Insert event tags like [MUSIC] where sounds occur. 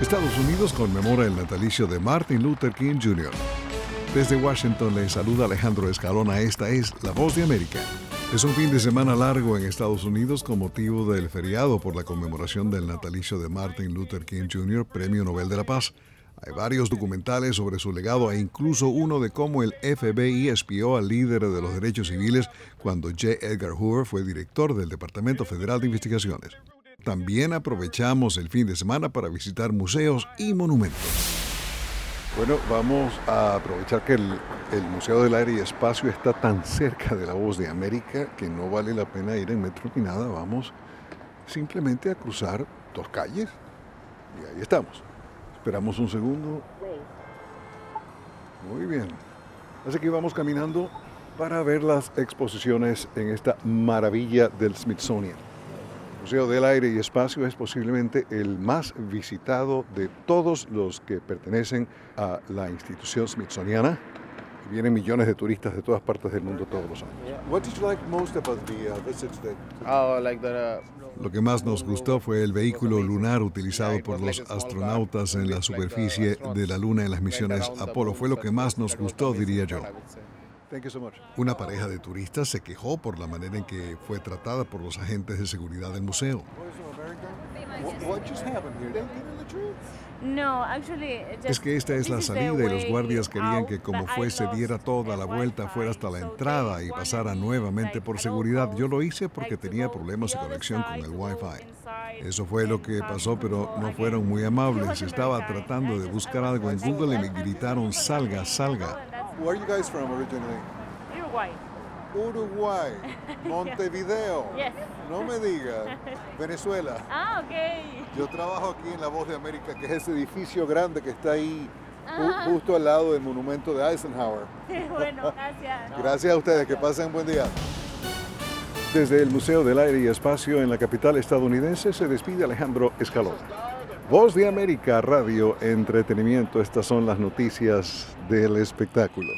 Estados Unidos conmemora el natalicio de Martin Luther King Jr. Desde Washington le saluda Alejandro Escalona. Esta es La Voz de América. Es un fin de semana largo en Estados Unidos con motivo del feriado por la conmemoración del natalicio de Martin Luther King Jr., Premio Nobel de la Paz. Hay varios documentales sobre su legado e incluso uno de cómo el FBI espió al líder de los derechos civiles cuando J. Edgar Hoover fue director del Departamento Federal de Investigaciones. También aprovechamos el fin de semana para visitar museos y monumentos. Bueno, vamos a aprovechar que el, Museo del Aire y Espacio está tan cerca de la Voz de América que no vale la pena ir en metro ni nada. Vamos simplemente a cruzar dos calles y ahí estamos. Esperamos un segundo. Muy bien. Así que vamos caminando para ver las exposiciones en esta maravilla del Smithsonian. El Museo del Aire y Espacio es posiblemente el más visitado de todos los que pertenecen a la institución smithsoniana. Vienen millones de turistas de todas partes del mundo todos los años. Lo que más nos gustó fue el vehículo lunar utilizado por los astronautas en la superficie de la Luna en las misiones Apolo. Fue lo que más nos gustó, diría yo. Una pareja de turistas se quejó por la manera en que fue tratada por los agentes de seguridad del museo. Es que esta es la salida y los guardias querían que como fuese diera toda la vuelta fuera hasta la entrada y pasara nuevamente por seguridad. Yo lo hice porque tenía problemas de conexión con el Wi-Fi. Eso fue lo que pasó, pero no fueron muy amables. Estaba tratando de buscar algo en Google y me gritaron salga, salga. Uruguay. [LAUGHS] Montevideo. yes. No me diga. [LAUGHS] Venezuela. Ah, ok. Yo trabajo aquí en La Voz de América, que es ese edificio grande que está ahí justo al lado del monumento de Eisenhower. [LAUGHS] bueno, gracias. gracias a ustedes, que pasen un buen día. Desde el Museo del Aire y Espacio en la capital estadounidense se despide Alejandro Escalón. Voz de América Radio Entretenimiento, estas son las noticias del espectáculo.